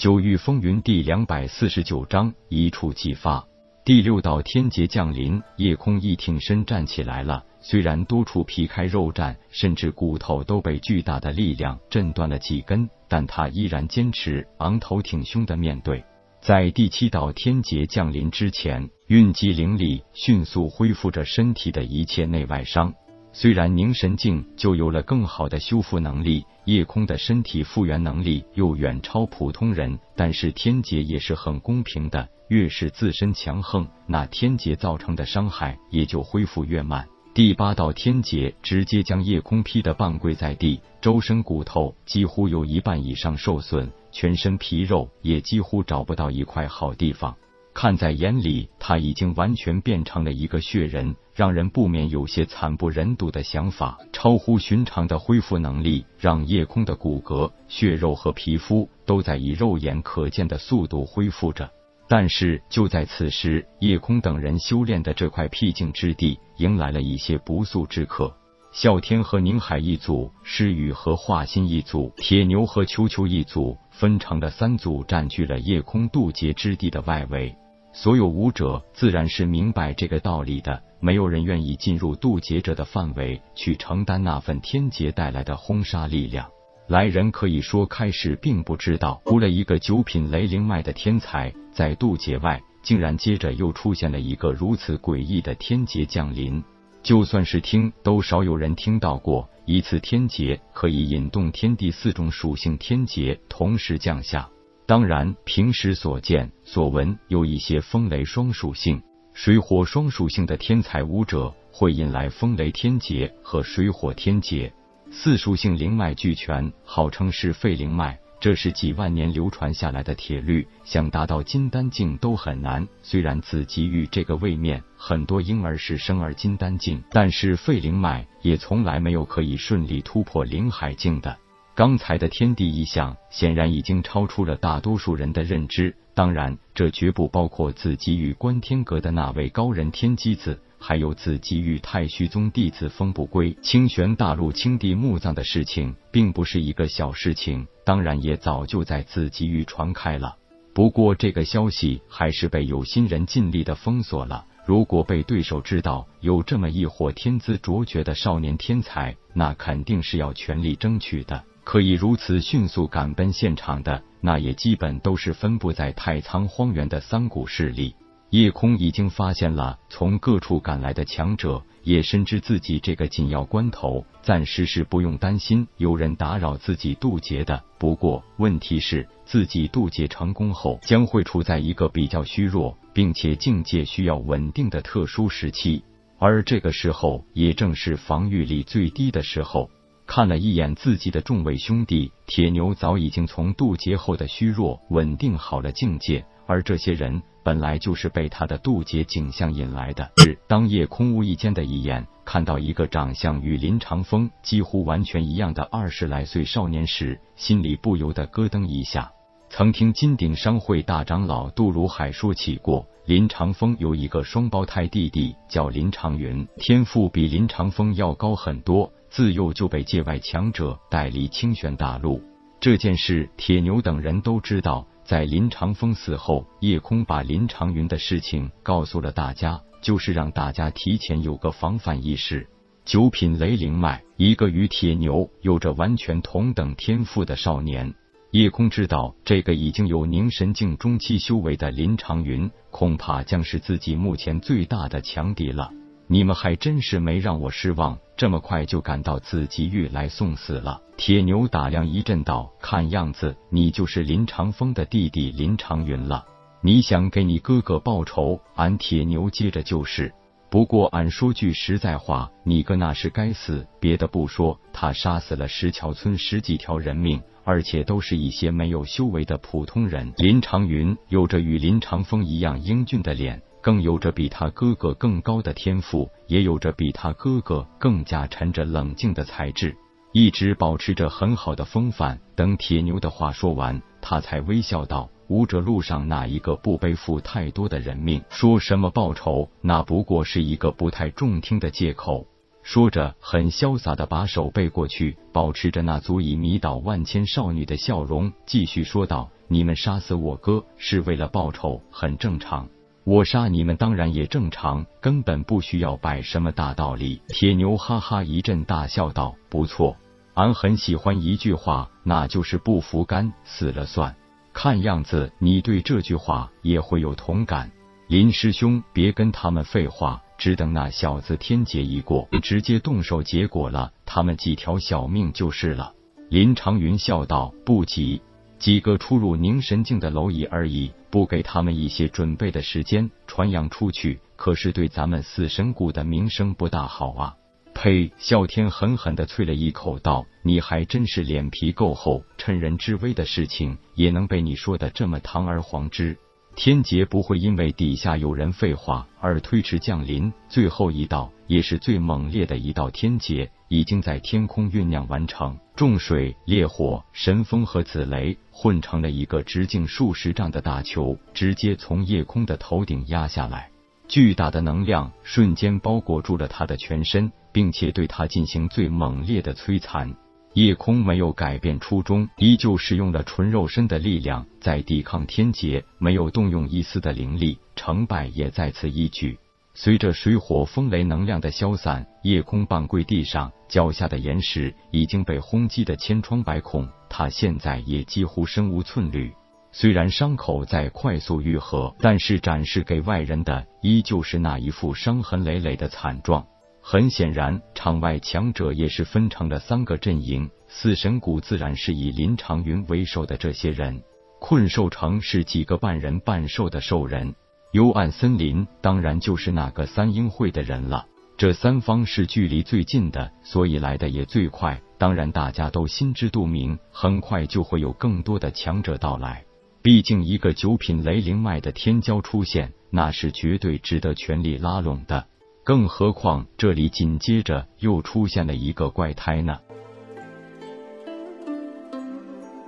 九域风云第两百四十九章一触即发。第六道天劫降临，夜空一挺身站起来了。虽然多处皮开肉绽，甚至骨头都被巨大的力量震断了几根，但他依然坚持昂头挺胸的面对。在第七道天劫降临之前，运机灵力迅速恢复着身体的一切内外伤。虽然凝神境就有了更好的修复能力，夜空的身体复原能力又远超普通人，但是天劫也是很公平的，越是自身强横，那天劫造成的伤害也就恢复越慢。第八道天劫直接将夜空劈得半跪在地，周身骨头几乎有一半以上受损，全身皮肉也几乎找不到一块好地方。看在眼里，他已经完全变成了一个血人，让人不免有些惨不忍睹的想法。超乎寻常的恢复能力，让夜空的骨骼、血肉和皮肤都在以肉眼可见的速度恢复着。但是就在此时，夜空等人修炼的这块僻静之地，迎来了一些不速之客。啸天和宁海一组，诗雨和华心一组，铁牛和球球一组，分成了三组，占据了夜空渡劫之地的外围。所有武者自然是明白这个道理的，没有人愿意进入渡劫者的范围去承担那份天劫带来的轰杀力量。来人可以说开始并不知道，除了一个九品雷灵脉的天才在渡劫外，竟然接着又出现了一个如此诡异的天劫降临。就算是听，都少有人听到过一次天劫可以引动天地四种属性天劫同时降下。当然，平时所见所闻有一些风雷双属性、水火双属性的天才武者会引来风雷天劫和水火天劫。四属性灵脉俱全，号称是废灵脉。这是几万年流传下来的铁律，想达到金丹境都很难。虽然紫极域这个位面很多婴儿是生而金丹境，但是废灵脉也从来没有可以顺利突破灵海境的。刚才的天地异象显然已经超出了大多数人的认知，当然，这绝不包括自己与观天阁的那位高人天机子。还有自己与太虚宗弟子风不归清玄大陆青帝墓葬的事情，并不是一个小事情，当然也早就在紫极域传开了。不过这个消息还是被有心人尽力的封锁了。如果被对手知道有这么一伙天资卓绝的少年天才，那肯定是要全力争取的。可以如此迅速赶奔现场的，那也基本都是分布在太仓荒原的三股势力。夜空已经发现了从各处赶来的强者，也深知自己这个紧要关头暂时是不用担心有人打扰自己渡劫的。不过问题是，自己渡劫成功后，将会处在一个比较虚弱，并且境界需要稳定的特殊时期，而这个时候也正是防御力最低的时候。看了一眼自己的众位兄弟，铁牛早已经从渡劫后的虚弱稳定好了境界。而这些人本来就是被他的渡劫景象引来的。当夜空无意间的一眼看到一个长相与林长风几乎完全一样的二十来岁少年时，心里不由得咯噔一下。曾听金鼎商会大长老杜如海说起过，林长风有一个双胞胎弟弟叫林长云，天赋比林长风要高很多，自幼就被界外强者带离清玄大陆。这件事，铁牛等人都知道。在林长风死后，叶空把林长云的事情告诉了大家，就是让大家提前有个防范意识。九品雷灵脉，一个与铁牛有着完全同等天赋的少年。叶空知道，这个已经有凝神境中期修为的林长云，恐怕将是自己目前最大的强敌了。你们还真是没让我失望，这么快就赶到紫极域来送死了。铁牛打量一阵道：“看样子你就是林长风的弟弟林长云了。你想给你哥哥报仇？俺铁牛接着就是。不过俺说句实在话，你哥那是该死。别的不说，他杀死了石桥村十几条人命，而且都是一些没有修为的普通人。林长云有着与林长风一样英俊的脸。”更有着比他哥哥更高的天赋，也有着比他哥哥更加沉着冷静的才智，一直保持着很好的风范。等铁牛的话说完，他才微笑道：“武者路上哪一个不背负太多的人命？说什么报仇，那不过是一个不太中听的借口。”说着，很潇洒的把手背过去，保持着那足以迷倒万千少女的笑容，继续说道。你们杀死我哥是为了报仇，很正常。我杀你们当然也正常，根本不需要摆什么大道理。铁牛哈哈一阵大笑道：“不错，俺很喜欢一句话，那就是不服干，死了算。看样子你对这句话也会有同感。林师兄，别跟他们废话，只等那小子天劫一过，直接动手结果了，他们几条小命就是了。”林长云笑道：“不急。”几个出入凝神境的蝼蚁而已，不给他们一些准备的时间，传扬出去，可是对咱们死神谷的名声不大好啊！呸！啸天狠狠的啐了一口，道：“你还真是脸皮够厚，趁人之危的事情也能被你说的这么堂而皇之。天劫不会因为底下有人废话而推迟降临，最后一道也是最猛烈的一道天劫，已经在天空酝酿完成。重水、烈火、神风和紫雷。”混成了一个直径数十丈的大球，直接从夜空的头顶压下来。巨大的能量瞬间包裹住了他的全身，并且对他进行最猛烈的摧残。夜空没有改变初衷，依旧使用了纯肉身的力量在抵抗天劫，没有动用一丝的灵力，成败也在此一举。随着水火风雷能量的消散，夜空半跪地上，脚下的岩石已经被轰击的千疮百孔。他现在也几乎身无寸缕，虽然伤口在快速愈合，但是展示给外人的依旧是那一副伤痕累累的惨状。很显然，场外强者也是分成了三个阵营。死神谷自然是以林长云为首的这些人，困兽城是几个半人半兽的兽人，幽暗森林当然就是那个三英会的人了。这三方是距离最近的，所以来的也最快。当然，大家都心知肚明，很快就会有更多的强者到来。毕竟，一个九品雷灵脉的天骄出现，那是绝对值得全力拉拢的。更何况，这里紧接着又出现了一个怪胎呢。